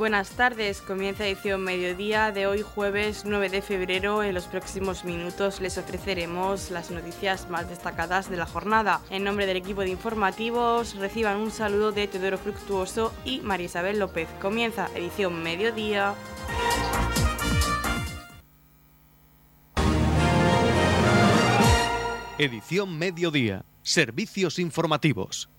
Buenas tardes, comienza edición mediodía de hoy jueves 9 de febrero. En los próximos minutos les ofreceremos las noticias más destacadas de la jornada. En nombre del equipo de informativos reciban un saludo de Teodoro Fructuoso y María Isabel López. Comienza edición mediodía. Edición mediodía. Servicios informativos.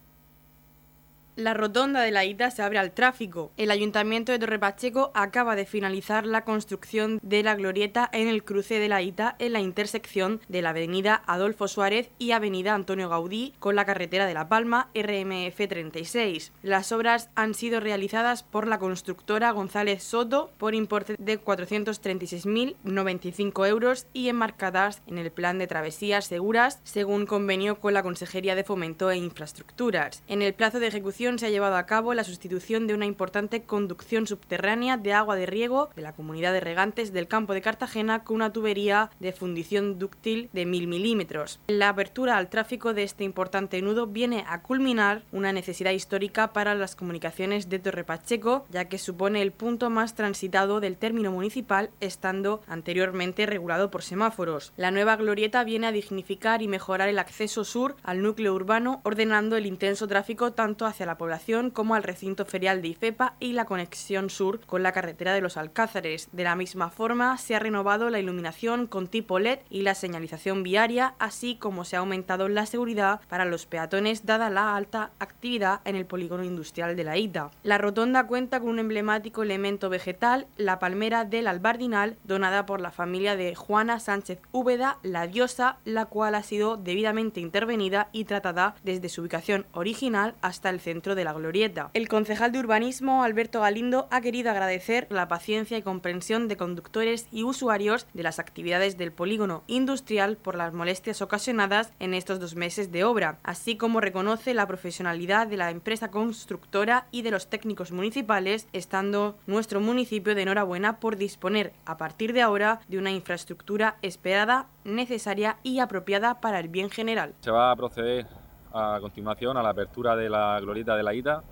La rotonda de la Ita se abre al tráfico. El Ayuntamiento de Torre Pacheco acaba de finalizar la construcción de la glorieta en el cruce de la Ita en la intersección de la avenida Adolfo Suárez y avenida Antonio Gaudí con la carretera de La Palma RMF 36. Las obras han sido realizadas por la constructora González Soto por importe de 436.095 euros y enmarcadas en el plan de travesías seguras según convenio con la Consejería de Fomento e Infraestructuras. En el plazo de ejecución se ha llevado a cabo la sustitución de una importante conducción subterránea de agua de riego de la comunidad de regantes del campo de Cartagena con una tubería de fundición dúctil de mil milímetros. La apertura al tráfico de este importante nudo viene a culminar una necesidad histórica para las comunicaciones de Torre Pacheco, ya que supone el punto más transitado del término municipal, estando anteriormente regulado por semáforos. La nueva glorieta viene a dignificar y mejorar el acceso sur al núcleo urbano, ordenando el intenso tráfico tanto hacia la la población como al recinto ferial de Ifepa y la conexión sur con la carretera de los Alcázares. De la misma forma, se ha renovado la iluminación con tipo LED y la señalización viaria, así como se ha aumentado la seguridad para los peatones dada la alta actividad en el polígono industrial de la Ita. La rotonda cuenta con un emblemático elemento vegetal, la palmera del Albardinal, donada por la familia de Juana Sánchez Úbeda, la diosa, la cual ha sido debidamente intervenida y tratada desde su ubicación original hasta el centro de la glorieta. El concejal de urbanismo, Alberto Galindo, ha querido agradecer la paciencia y comprensión de conductores y usuarios de las actividades del polígono industrial por las molestias ocasionadas en estos dos meses de obra, así como reconoce la profesionalidad de la empresa constructora y de los técnicos municipales, estando nuestro municipio de enhorabuena por disponer a partir de ahora de una infraestructura esperada, necesaria y apropiada para el bien general. Se va a proceder a continuación a la apertura de la glorieta de la Ita,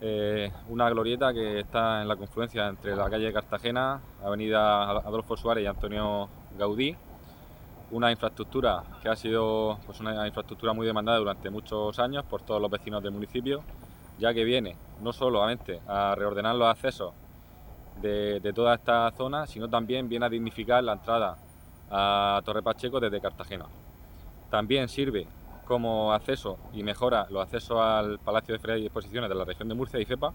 eh, una glorieta que está en la confluencia entre la calle Cartagena, Avenida Adolfo Suárez y Antonio Gaudí, una infraestructura que ha sido pues, una infraestructura muy demandada durante muchos años por todos los vecinos del municipio, ya que viene no solamente a reordenar los accesos de, de toda esta zona, sino también viene a dignificar la entrada a Torre Pacheco desde Cartagena. También sirve como acceso y mejora los accesos al Palacio de Ferias y Exposiciones de la región de Murcia y FEPA.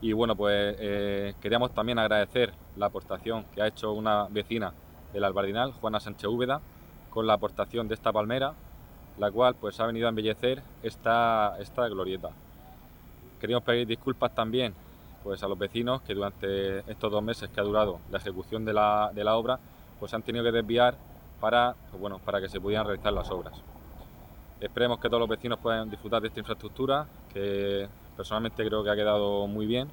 Y bueno, pues eh, queríamos también agradecer la aportación que ha hecho una vecina del Albardinal, Juana Sánchez Úbeda, con la aportación de esta palmera, la cual pues ha venido a embellecer esta, esta glorieta. Queríamos pedir disculpas también pues, a los vecinos que durante estos dos meses que ha durado la ejecución de la, de la obra, pues han tenido que desviar para, bueno, para que se pudieran realizar las obras. Esperemos que todos los vecinos puedan disfrutar de esta infraestructura, que personalmente creo que ha quedado muy bien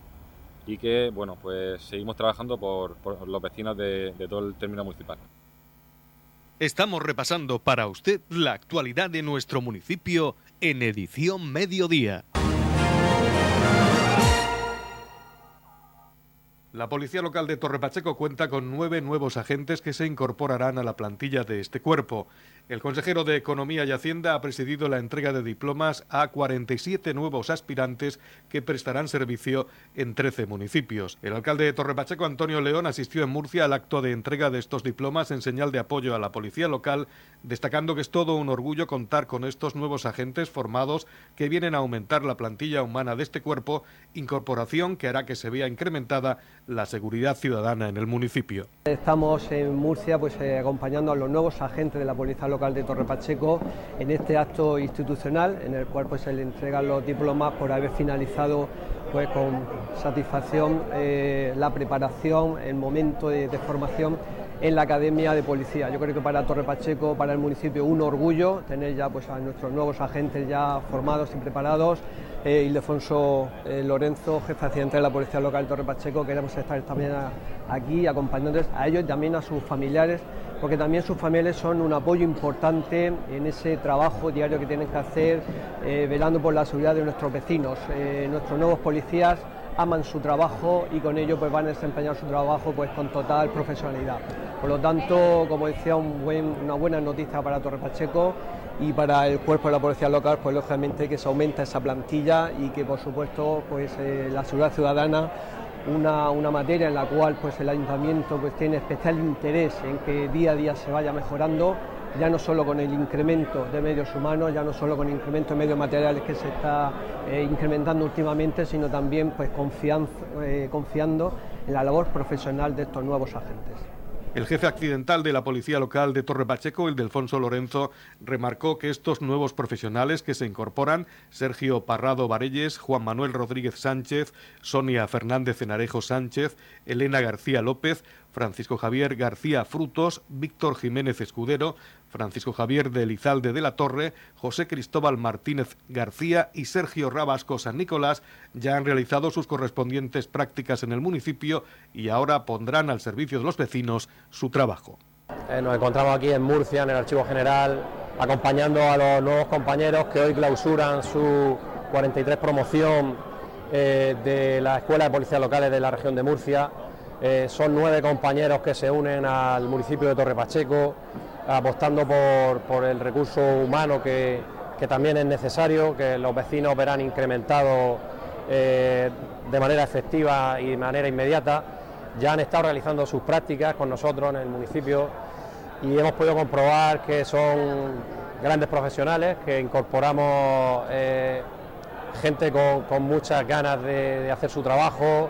y que bueno, pues seguimos trabajando por, los vecinos de, de todo el término municipal. Estamos repasando para usted la actualidad de nuestro municipio en edición mediodía. La Policía Local de Torrepacheco cuenta con nueve nuevos agentes que se incorporarán a la plantilla de este cuerpo. El consejero de Economía y Hacienda ha presidido la entrega de diplomas a 47 nuevos aspirantes que prestarán servicio en 13 municipios. El alcalde de Torrepacheco, Antonio León, asistió en Murcia al acto de entrega de estos diplomas en señal de apoyo a la policía local, destacando que es todo un orgullo contar con estos nuevos agentes formados que vienen a aumentar la plantilla humana de este cuerpo, incorporación que hará que se vea incrementada la seguridad ciudadana en el municipio. Estamos en Murcia pues, eh, acompañando a los nuevos agentes de la policía local de Torre Pacheco en este acto institucional en el cual pues, se le entregan los diplomas por haber finalizado pues, con satisfacción eh, la preparación, el momento de, formación en la Academia de Policía. Yo creo que para Torre Pacheco, para el municipio, un orgullo tener ya pues, a nuestros nuevos agentes ya formados y preparados. Eh, Ildefonso eh, Lorenzo, jefe de la Policía Local de Torre Pacheco, queremos estar también aquí acompañándoles a ellos y también a sus familiares porque también sus familias son un apoyo importante en ese trabajo diario que tienen que hacer, eh, velando por la seguridad de nuestros vecinos. Nuestros nuevos policías aman su trabajo y con ello pues van a desempeñar su trabajo pues con total profesionalidad. Por lo tanto, como decía, una buena noticia para Torre Pacheco y para el cuerpo de la policía local, pues lógicamente que se aumenta esa plantilla y que por supuesto pues eh, la seguridad ciudadana una, una, materia en la cual pues el ayuntamiento pues tiene especial interés en que día a día se vaya mejorando ya no solo con el incremento de medios humanos, ya no solo con el incremento de medios materiales que se está eh, incrementando últimamente, sino también pues, eh, confiando en la labor profesional de estos nuevos agentes. El jefe accidental de la Policía Local de Torre Pacheco, el Delfonso Lorenzo, remarcó que estos nuevos profesionales que se incorporan, Sergio Parrado Varelles, Juan Manuel Rodríguez Sánchez, Sonia Fernández Enarejo Sánchez, Elena García López, Francisco Javier García Frutos, Víctor Jiménez Escudero, Francisco Javier de Elizalde de la Torre, José Cristóbal Martínez García y Sergio Rabasco San Nicolás ya han realizado sus correspondientes prácticas en el municipio y ahora pondrán al servicio de los vecinos su trabajo. Eh, nos encontramos aquí en Murcia, en el Archivo General, acompañando a los nuevos compañeros que hoy clausuran su 43 promoción eh, de la Escuela de Policías Locales de la región de Murcia eh, son nueve compañeros que se unen al municipio de Torre Pacheco, apostando por, el recurso humano que, también es necesario, que los vecinos verán incrementado eh, de manera efectiva y de manera inmediata. Ya han estado realizando sus prácticas con nosotros en el municipio y hemos podido comprobar que son grandes profesionales, que incorporamos eh, gente con, muchas ganas de hacer su trabajo,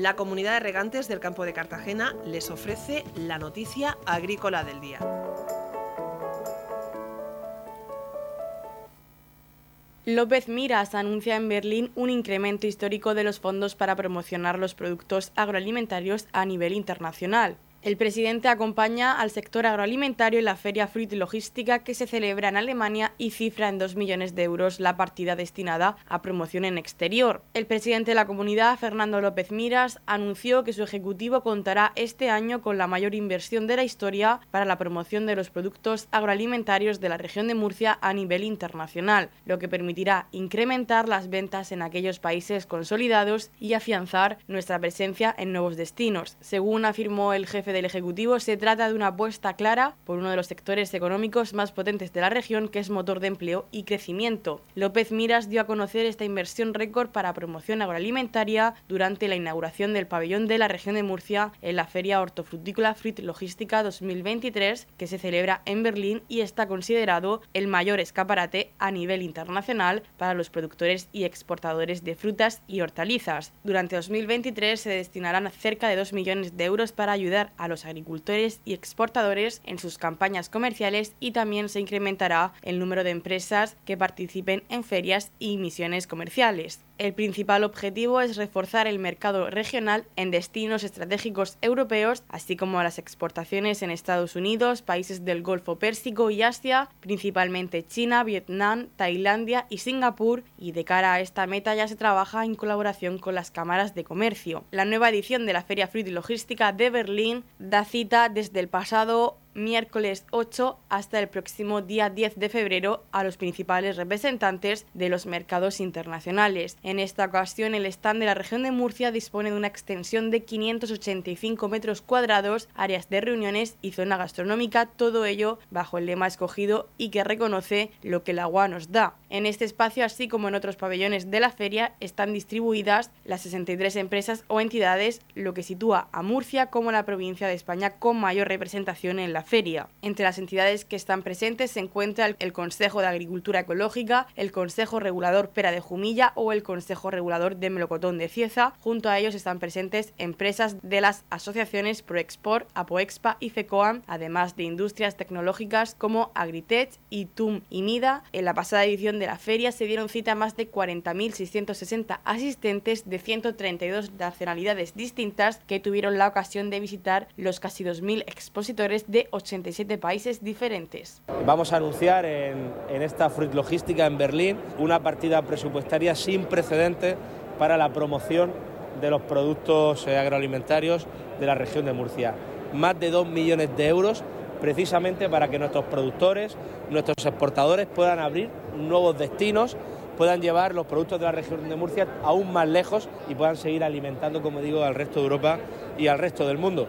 la comunidad de regantes del campo de Cartagena les ofrece la noticia agrícola del día. López Miras anuncia en Berlín un incremento histórico de los fondos para promocionar los productos agroalimentarios a nivel internacional. El presidente acompaña al sector agroalimentario en la Feria Fruit Logística que se celebra en Alemania y cifra en 2 millones de euros la partida destinada a promoción en exterior. El presidente de la comunidad, Fernando López Miras, anunció que su ejecutivo contará este año con la mayor inversión de la historia para la promoción de los productos agroalimentarios de la región de Murcia a nivel internacional, lo que permitirá incrementar las ventas en aquellos países consolidados y afianzar nuestra presencia en nuevos destinos, según afirmó el jefe del Ejecutivo, se trata de una apuesta clara por uno de los sectores económicos más potentes de la región, que es motor de empleo y crecimiento. López Miras dio a conocer esta inversión récord para promoción agroalimentaria durante la inauguración del pabellón de la región de Murcia en la Feria Hortofrutícola Fruit Logística 2023, que se celebra en Berlín y está considerado el mayor escaparate a nivel internacional para los productores y exportadores de frutas y hortalizas. Durante 2023 se destinarán cerca de 2 millones de euros para ayudar a los agricultores y exportadores en sus campañas comerciales y también se incrementará el número de empresas que participen en ferias y misiones comerciales. El principal objetivo es reforzar el mercado regional en destinos estratégicos europeos, así como las exportaciones en Estados Unidos, países del Golfo Pérsico y Asia, principalmente China, Vietnam, Tailandia y Singapur, y de cara a esta meta ya se trabaja en colaboración con las cámaras de comercio. La nueva edición de la Feria Fruit y Logística de Berlín da cita desde el pasado miércoles 8 hasta el próximo día 10 de febrero a los principales representantes de los mercados internacionales. En esta ocasión, el stand de la región de Murcia dispone de una extensión de 585 metros cuadrados, áreas de reuniones y zona gastronómica, todo ello bajo el lema escogido y que reconoce lo que el agua nos da. En este espacio, así como en otros pabellones de la feria, están distribuidas las 63 empresas o entidades, lo que sitúa a Murcia como la provincia de España con mayor representación en la feria. Entre las entidades que están presentes se encuentra el Consejo de Agricultura Ecológica, el Consejo Regulador Pera de Jumilla o el Consejo Regulador de Melocotón de Cieza. Junto a ellos están presentes empresas de las asociaciones ProExport, ApoExpa y FECOAM, además de industrias tecnológicas como Agritech, ITUM y MIDA. En la pasada edición de la feria se dieron cita a más de 40.660 asistentes de 132 nacionalidades distintas que tuvieron la ocasión de visitar los casi 2.000 expositores de 87 países diferentes. Vamos a anunciar en, esta Fruit Logística en Berlín una partida presupuestaria sin precedentes para la promoción de los productos eh, agroalimentarios de la región de Murcia. Más de 2 millones de euros precisamente para que nuestros productores, nuestros exportadores puedan abrir nuevos destinos, puedan llevar los productos de la región de Murcia aún más lejos y puedan seguir alimentando, como digo, al resto de Europa y al resto del mundo.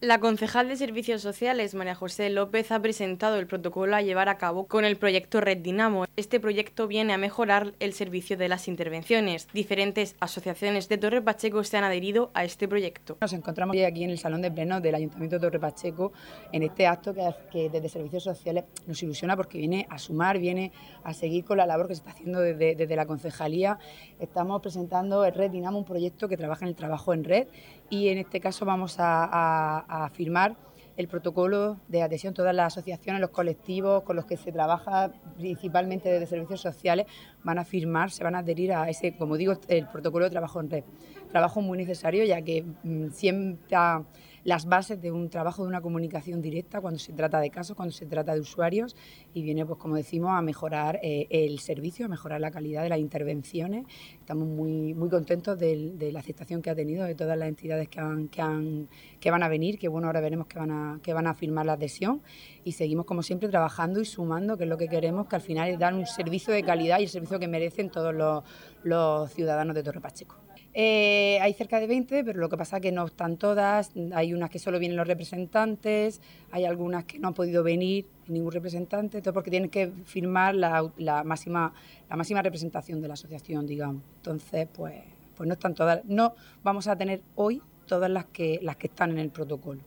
La concejal de Servicios Sociales, María José López, ha presentado el protocolo a llevar a cabo con el proyecto Red Dinamo. Este proyecto viene a mejorar el servicio de las intervenciones. Diferentes asociaciones de Torre Pacheco se han adherido a este proyecto. Nos encontramos aquí en el Salón de Pleno del Ayuntamiento de Torre Pacheco en este acto que, desde Servicios Sociales nos ilusiona porque viene a sumar, viene a seguir con la labor que se está haciendo desde, la concejalía. Estamos presentando el Red Dinamo, un proyecto que trabaja en el trabajo en red y en este caso vamos a firmar el protocolo de adhesión. Todas las asociaciones, los colectivos con los que se trabaja principalmente desde servicios sociales van a firmar, se van a adherir a ese, como digo, el protocolo de trabajo en red. Trabajo muy necesario ya que mm, siempre las bases de un trabajo de una comunicación directa cuando se trata de casos, cuando se trata de usuarios y viene, pues como decimos, a mejorar eh, el servicio, a mejorar la calidad de las intervenciones. Estamos muy, muy contentos de, la aceptación que ha tenido de todas las entidades que, han, que, que van a venir, que bueno, ahora veremos que van, a, que van a firmar la adhesión y seguimos como siempre trabajando y sumando, que es lo que queremos, que al final es dar un servicio de calidad y el servicio que merecen todos los, los ciudadanos de Torre Pacheco. Eh, hay cerca de 20, pero lo que pasa es que no están todas. Hay unas que solo vienen los representantes, hay algunas que no han podido venir ningún representante, todo porque tienen que firmar la, máxima, la máxima representación de la asociación, digamos. Entonces, pues, pues no están todas. No vamos a tener hoy todas las que, las que están en el protocolo.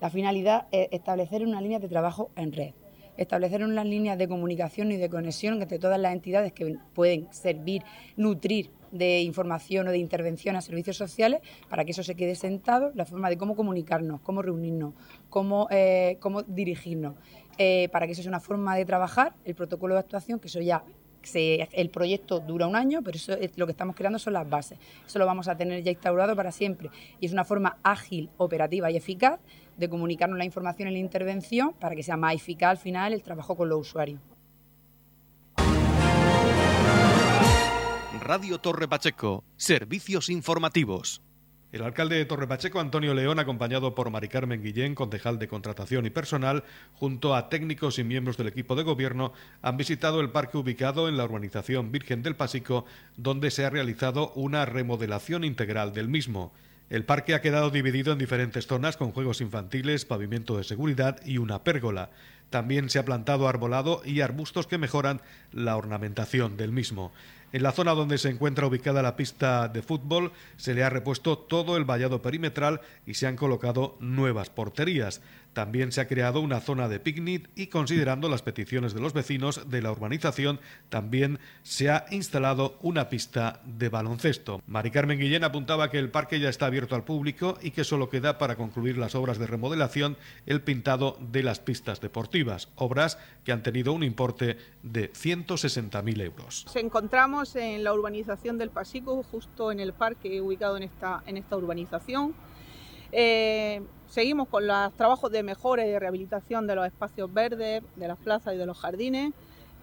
La finalidad es establecer una línea de trabajo en red establecer unas líneas de comunicación y de conexión entre todas las entidades que pueden servir, nutrir de información o de intervención a servicios sociales para que eso se quede sentado, la forma de cómo comunicarnos, cómo reunirnos, cómo, eh, cómo dirigirnos, eh, para que eso sea una forma de trabajar, el protocolo de actuación, que eso ya el proyecto dura un año, pero eso es, lo que estamos creando son las bases. Eso lo vamos a tener ya instaurado para siempre. Y es una forma ágil, operativa y eficaz de comunicarnos la información en la intervención para que sea más eficaz al final el trabajo con los usuarios. Radio Torre Pacheco, servicios informativos. El alcalde de Torre Pacheco, Antonio León, acompañado por Mari Carmen Guillén, concejal de Contratación y Personal, junto a técnicos y miembros del equipo de gobierno, han visitado el parque ubicado en la urbanización Virgen del Pasico, donde se ha realizado una remodelación integral del mismo. El parque ha quedado dividido en diferentes zonas con juegos infantiles, pavimento de seguridad y una pérgola. También se ha plantado arbolado y arbustos que mejoran la ornamentación del mismo. En la zona donde se encuentra ubicada la pista de fútbol se le ha repuesto todo el vallado perimetral y se han colocado nuevas porterías. También se ha creado una zona de picnic y considerando las peticiones de los vecinos de la urbanización, también se ha instalado una pista de baloncesto. Mari Carmen Guillén apuntaba que el parque ya está abierto al público y que solo queda para concluir las obras de remodelación el pintado de las pistas deportivas, obras que han tenido un importe de 160.000 euros. Nos encontramos en la urbanización del Pasico, justo en el parque ubicado en esta, en esta urbanización. Eh, seguimos con los trabajos de mejora y de rehabilitación de los espacios verdes, de las plazas y de los jardines.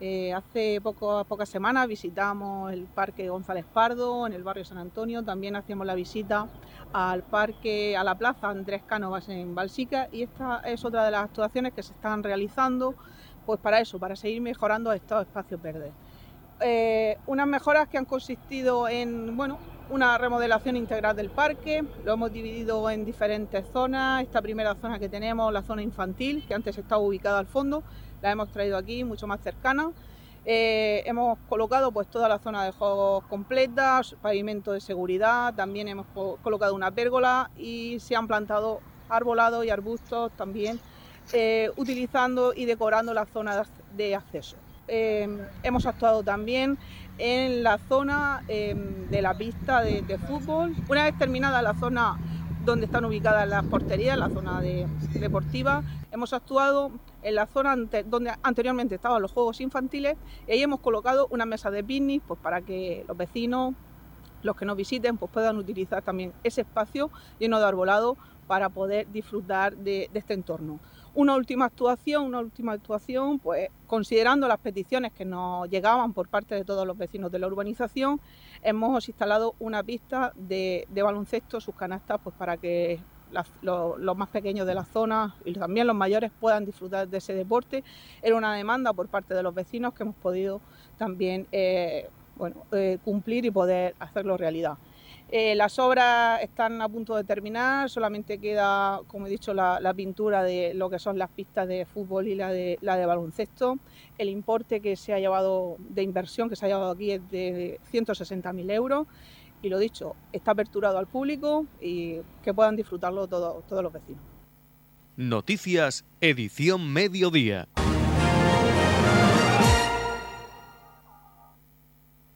Eh, hace poco, pocas semanas visitamos el Parque González Pardo en el barrio San Antonio. También hacíamos la visita al parque, a la plaza Andrés Cánovas en Balsica y esta es otra de las actuaciones que se están realizando pues para eso, para seguir mejorando estos espacios verdes. eh, unas mejoras que han consistido en, bueno, una remodelación integral del parque, lo hemos dividido en diferentes zonas. Esta primera zona que tenemos, la zona infantil, que antes estaba ubicada al fondo, la hemos traído aquí mucho más cercana. Eh, hemos colocado pues toda la zona de juegos completa, pavimento de seguridad, también hemos colocado una pérgola y se han plantado arbolados y arbustos también, eh, utilizando y decorando la zona de acceso. Eh, hemos actuado también en la zona de la pista de, de, fútbol. Una vez terminada la zona donde están ubicadas las porterías, la zona deportiva, hemos actuado en la zona donde anteriormente estaban los juegos infantiles y ahí hemos colocado una mesa de picnic pues, para que los vecinos, los que nos visiten, pues, puedan utilizar también ese espacio lleno de arbolado para poder disfrutar de, este entorno. Una última actuación, una última actuación, pues considerando las peticiones que nos llegaban por parte de todos los vecinos de la urbanización, hemos instalado una pista de, baloncesto, sus canastas, pues para que los, más pequeños de la zona y también los mayores puedan disfrutar de ese deporte. Era una demanda por parte de los vecinos que hemos podido también eh, bueno, eh, cumplir y poder hacerlo realidad. Eh, las obras están a punto de terminar, solamente queda, como he dicho, la, pintura de lo que son las pistas de fútbol y la de, la de baloncesto. El importe que se ha llevado de inversión que se ha llevado aquí es de 160.000 euros y lo dicho, está aperturado al público y que puedan disfrutarlo todos los vecinos. Noticias, edición mediodía.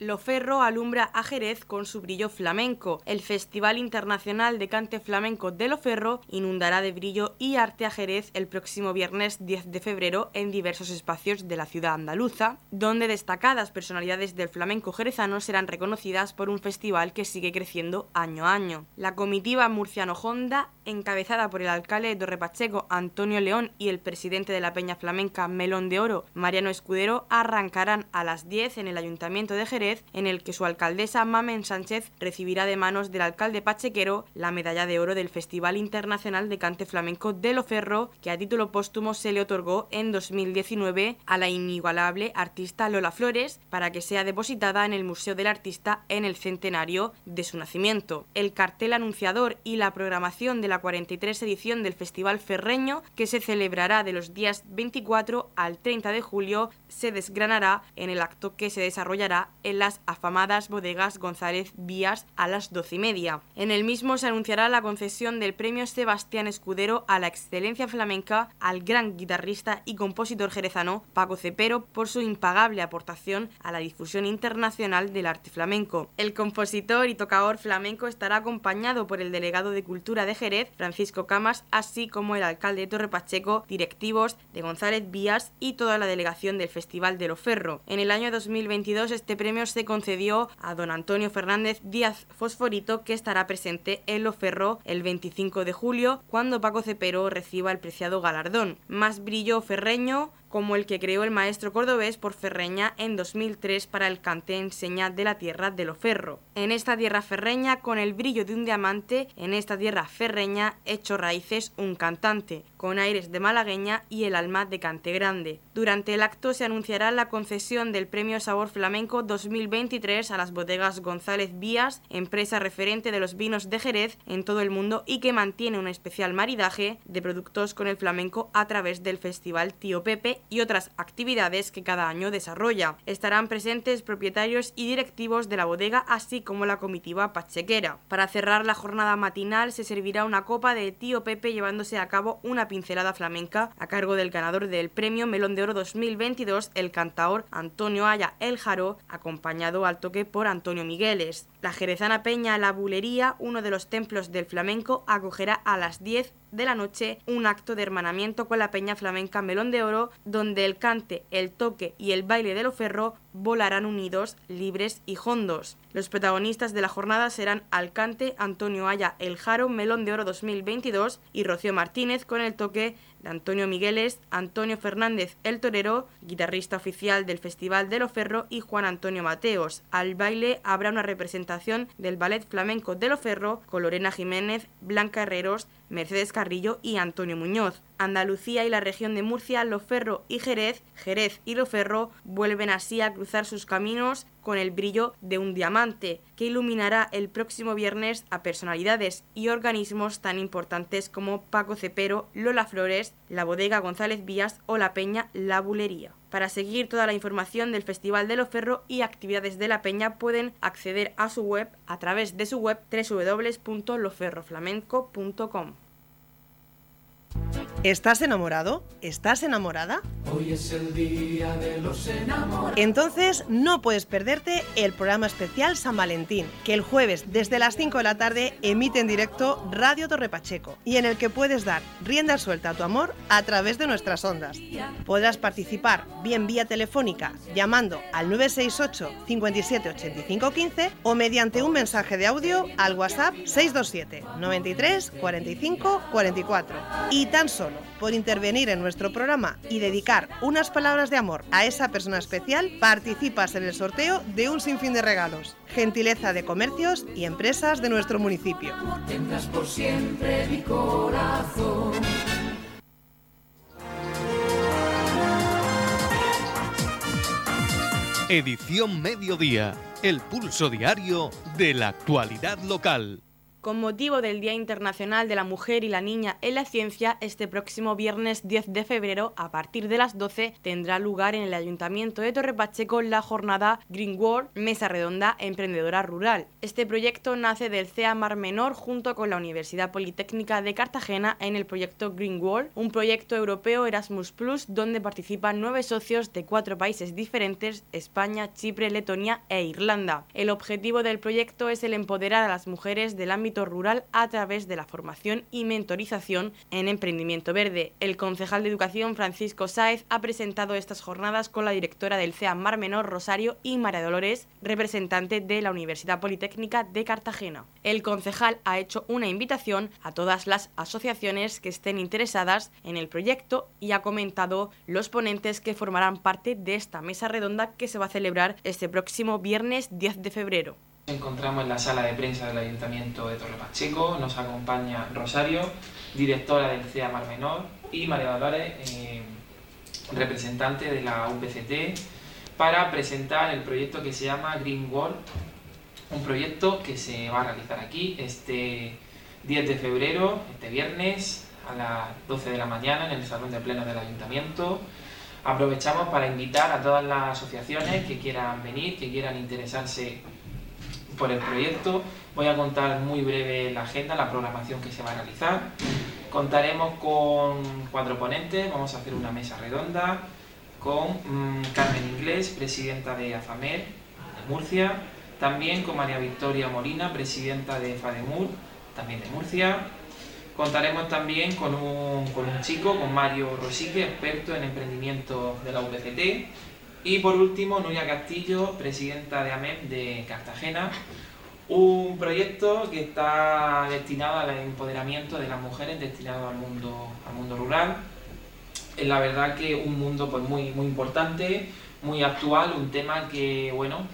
Loferro alumbra a Jerez con su brillo flamenco. El Festival Internacional de Cante Flamenco de Loferro inundará de brillo y arte a Jerez el próximo viernes 10 de febrero en diversos espacios de la ciudad andaluza, donde destacadas personalidades del flamenco jerezano serán reconocidas por un festival que sigue creciendo año a año. La comitiva Murciano Honda, encabezada por el alcalde de Torrepacheco Antonio León y el presidente de la Peña Flamenca Melón de Oro Mariano Escudero, arrancarán a las 10 en el Ayuntamiento de Jerez en el que su alcaldesa Mamen Sánchez recibirá de manos del alcalde pachequero la medalla de oro del Festival Internacional de Cante Flamenco de Loferro, que a título póstumo se le otorgó en 2019 a la inigualable artista Lola Flores para que sea depositada en el Museo del Artista en el centenario de su nacimiento. El cartel anunciador y la programación de la 43 edición del Festival Ferreño, que se celebrará de los días 24 al 30 de julio, se desgranará en el acto que se desarrollará en las afamadas bodegas González Vías a las doce y media. En el mismo se anunciará la concesión del premio Sebastián Escudero a la excelencia flamenca al gran guitarrista y compositor jerezano Paco Cepero por su impagable aportación a la difusión internacional del arte flamenco. El compositor y tocador flamenco estará acompañado por el delegado de Cultura de Jerez, Francisco Camas, así como el alcalde de Torre Pacheco, directivos de González Vías y toda la delegación del Festival de Loferro. En el año 2022 este premio se concedió a don Antonio Fernández Díaz Fosforito, que estará presente en Loferro el 25 de julio, cuando Paco Cepero reciba el preciado galardón. Más brillo ferreño, como el que creó el maestro cordobés por Ferreña en 2003 para el cante enseña de la tierra de Loferro. En esta tierra ferreña, con el brillo de un diamante, en esta tierra ferreña, hecho raíces un cantante, con aires de malagueña y el alma de cante grande. Durante el acto se anunciará la concesión del Premio Sabor Flamenco 2023 a las bodegas González Vías, empresa referente de los vinos de Jerez en todo el mundo y que mantiene un especial maridaje de productos con el flamenco a través del Festival Tío Pepe y otras actividades que cada año desarrolla. Estarán presentes propietarios y directivos de la bodega, así como la comitiva pachequera. Para cerrar la jornada matinal se servirá una copa de Tío Pepe llevándose a cabo una pincelada flamenca a cargo del ganador del premio Melón de Oro 2022, el cantaor Antonio Aya El Jaro, acompañado al toque por Antonio Migueles. La jerezana Peña La Bulería, uno de los templos del flamenco, acogerá a las 10 de la noche un acto de hermanamiento con la Peña Flamenca Melón de Oro, donde el cante, el toque y el baile de lo ferro volarán unidos, libres y hondos. Los protagonistas de la jornada serán Alcante, Antonio Aya, El Jaro, Melón de Oro 2022 y Rocío Martínez con el toque de Antonio Migueles, Antonio Fernández El Torero, guitarrista oficial del Festival de Loferro y Juan Antonio Mateos. Al baile habrá una representación del Ballet Flamenco de Loferro con Lorena Jiménez, Blanca Herreros, Mercedes Carrillo y Antonio Muñoz. Andalucía y la región de Murcia, Loferro y Jerez, Jerez y Loferro vuelven así a cruzar sus caminos con el brillo de un diamante, que iluminará el próximo viernes a personalidades y organismos tan importantes como Paco Cepero, Lola Flores, la bodega González Vías o la Peña La Bulería. Para seguir toda la información del Festival de Loferro y actividades de la Peña pueden acceder a su web a través de su web www.loferroflamenco.com. ¿Estás enamorado? ¿Estás enamorada? Hoy es el día de los enamorados. Entonces no puedes perderte el programa especial San Valentín, que el jueves desde las 5 de la tarde emite en directo Radio Torre Pacheco y en el que puedes dar rienda suelta a tu amor a través de nuestras ondas. Podrás participar bien vía telefónica llamando al 968 57 85 15 o mediante un mensaje de audio al WhatsApp 627 93 45 44. Y tan solo por intervenir en nuestro programa y dedicar unas palabras de amor a esa persona especial, participas en el sorteo de un sinfín de regalos. Gentileza de comercios y empresas de nuestro municipio. Tendrás por siempre mi corazón. Edición Mediodía, el pulso diario de la actualidad local. Con motivo del Día Internacional de la Mujer y la Niña en la Ciencia, este próximo viernes 10 de febrero, a partir de las 12, tendrá lugar en el Ayuntamiento de Torre Pacheco la jornada Green World Mesa Redonda Emprendedora Rural. Este proyecto nace del CEA Mar Menor junto con la Universidad Politécnica de Cartagena en el proyecto Green World, un proyecto europeo Erasmus Plus donde participan nueve socios de cuatro países diferentes, España, Chipre, Letonia e Irlanda. El objetivo del proyecto es el empoderar a las mujeres del ámbito rural a través de la formación y mentorización en emprendimiento verde. El concejal de Educación Francisco Sáez ha presentado estas jornadas con la directora del CEA Mar Menor Rosario y María Dolores, representante de la Universidad Politécnica de Cartagena. El concejal ha hecho una invitación a todas las asociaciones que estén interesadas en el proyecto y ha comentado los ponentes que formarán parte de esta mesa redonda que se va a celebrar este próximo viernes 10 de febrero. Nos encontramos en la sala de prensa del Ayuntamiento de Torre Pacheco, nos acompaña Rosario, directora del CEA Mar Menor, y María Dolores, eh, representante de la UPCT, para presentar el proyecto que se llama Green World, un proyecto que se va a realizar aquí este 10 de febrero, este viernes, a las 12 de la mañana en el Salón de Pleno del Ayuntamiento. Aprovechamos para invitar a todas las asociaciones que quieran venir, que quieran interesarse por el proyecto. Voy a contar muy breve la agenda, la programación que se va a realizar. Contaremos con cuatro ponentes, vamos a hacer una mesa redonda con mmm, Carmen Inglés, presidenta de AFAMER de Murcia, también con María Victoria Molina, presidenta de FADEMUR, también de Murcia. Contaremos también con un, con un chico, con Mario Rosique, experto en emprendimiento de la UPCT, y por último, Nuria Castillo, presidenta de AMEP de Cartagena, un proyecto que está destinado al empoderamiento de las mujeres, destinado al mundo, al mundo rural. Es la verdad que un mundo pues, muy, muy importante, muy actual, un tema que, bueno,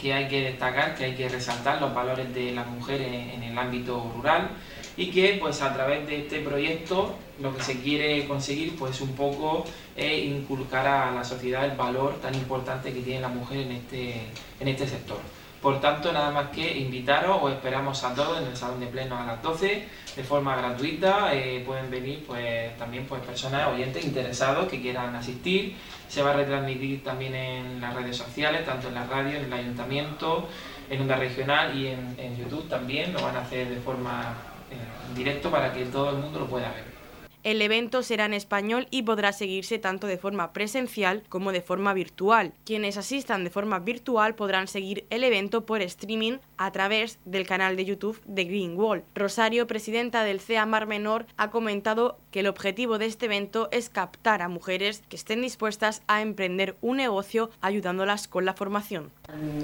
que hay que destacar, que hay que resaltar los valores de las mujeres en el ámbito rural y que pues a través de este proyecto lo que se quiere conseguir pues un poco inculcar a la sociedad el valor tan importante que tiene la mujer en este, en este sector. Por tanto, nada más que invitaros, os esperamos a todos en el salón de pleno a las 12 de forma gratuita. Eh, pueden venir pues también pues personas, oyentes interesados que quieran asistir. Se va a retransmitir también en las redes sociales, tanto en la radio, en el ayuntamiento, en Onda Regional y en, en YouTube también. Lo van a hacer de forma en directo para que todo el mundo lo pueda ver. El evento será en español y podrá seguirse tanto de forma presencial como de forma virtual. Quienes asistan de forma virtual podrán seguir el evento por streaming a través del canal de YouTube de Green Wall. Rosario, presidenta del CEA Mar Menor, ha comentado que el objetivo de este evento es captar a mujeres que estén dispuestas a emprender un negocio ayudándolas con la formación.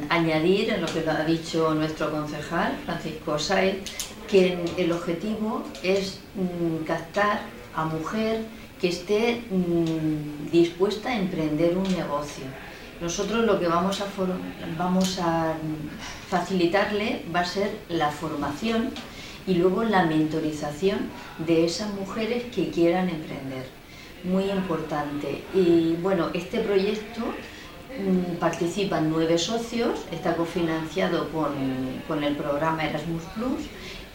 Añadir en lo que ha dicho nuestro concejal, Francisco Saez, que el objetivo es mm, captar a mujer que esté mmm, dispuesta a emprender un negocio. Nosotros lo que vamos a, vamos a facilitarle va a ser la formación y luego la mentorización de esas mujeres que quieran emprender. Muy importante. Y bueno, este proyecto mm, participan nueve socios, está cofinanciado con, con el programa Erasmus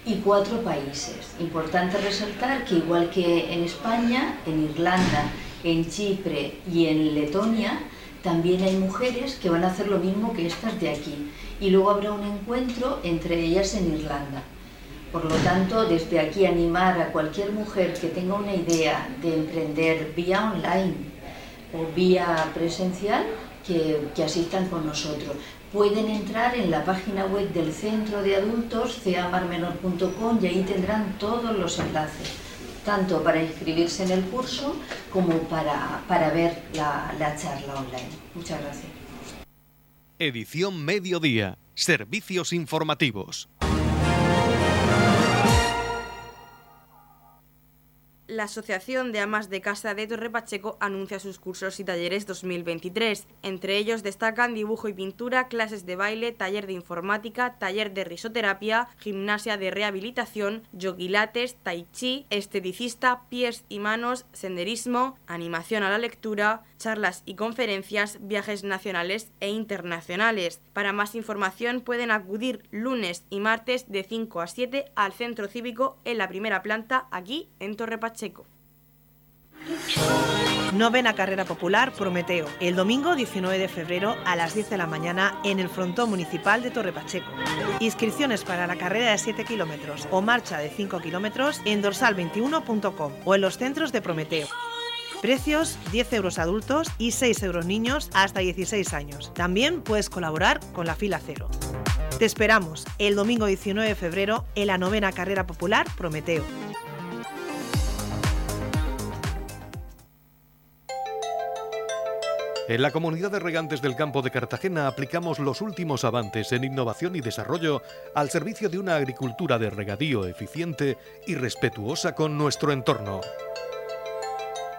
y cuatro países. Importante resaltar que igual que en España, en Irlanda, en Chipre y en Letonia, también hay mujeres que van a hacer lo mismo que estas de aquí. Y luego habrá un encuentro entre ellas en Irlanda. Por lo tanto, desde aquí animar a cualquier mujer que tenga una idea de emprender vía online o vía presencial, que, que asistan con nosotros pueden entrar en la página web del Centro de Adultos, ceamarmenor.com, y ahí tendrán todos los enlaces, tanto para inscribirse en el curso como para, para ver la, la charla online. Muchas gracias. Edición Mediodía. Servicios informativos. La Asociación de Amas de Casa de Torre Pacheco anuncia sus cursos y talleres 2023. Entre ellos destacan dibujo y pintura, clases de baile, taller de informática, taller de risoterapia, gimnasia de rehabilitación, yogilates, tai chi, esteticista, pies y manos, senderismo, animación a la lectura, charlas y conferencias, viajes nacionales e internacionales. Para más información pueden acudir lunes y martes de 5 a 7 al Centro Cívico en la primera planta aquí en Torre Pacheco. Novena carrera popular Prometeo, el domingo 19 de febrero a las 10 de la mañana en el frontón municipal de Torre Pacheco. Inscripciones para la carrera de 7 kilómetros o marcha de 5 kilómetros en dorsal21.com o en los centros de Prometeo. Precios 10 euros adultos y 6 euros niños hasta 16 años. También puedes colaborar con la fila cero. Te esperamos el domingo 19 de febrero en la novena carrera popular Prometeo. En la comunidad de regantes del campo de Cartagena aplicamos los últimos avances en innovación y desarrollo al servicio de una agricultura de regadío eficiente y respetuosa con nuestro entorno.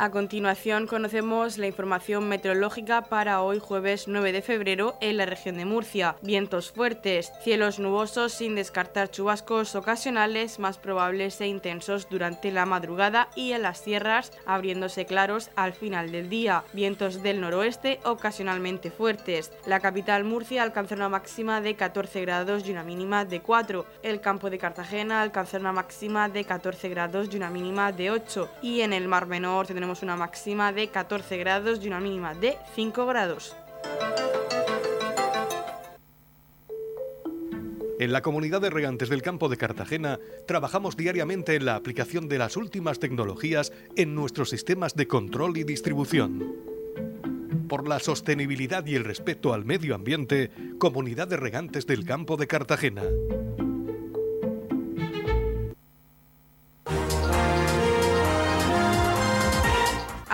A continuación conocemos la información meteorológica para hoy jueves 9 de febrero en la región de Murcia. Vientos fuertes, cielos nubosos sin descartar chubascos ocasionales más probables e intensos durante la madrugada y en las sierras abriéndose claros al final del día. Vientos del noroeste ocasionalmente fuertes. La capital Murcia alcanzó una máxima de 14 grados y una mínima de 4. El campo de Cartagena alcanzó una máxima de 14 grados y una mínima de 8. Y en el Mar Menor tendremos una máxima de 14 grados y una mínima de 5 grados. En la comunidad de regantes del campo de Cartagena trabajamos diariamente en la aplicación de las últimas tecnologías en nuestros sistemas de control y distribución. Por la sostenibilidad y el respeto al medio ambiente, Comunidad de Regantes del Campo de Cartagena.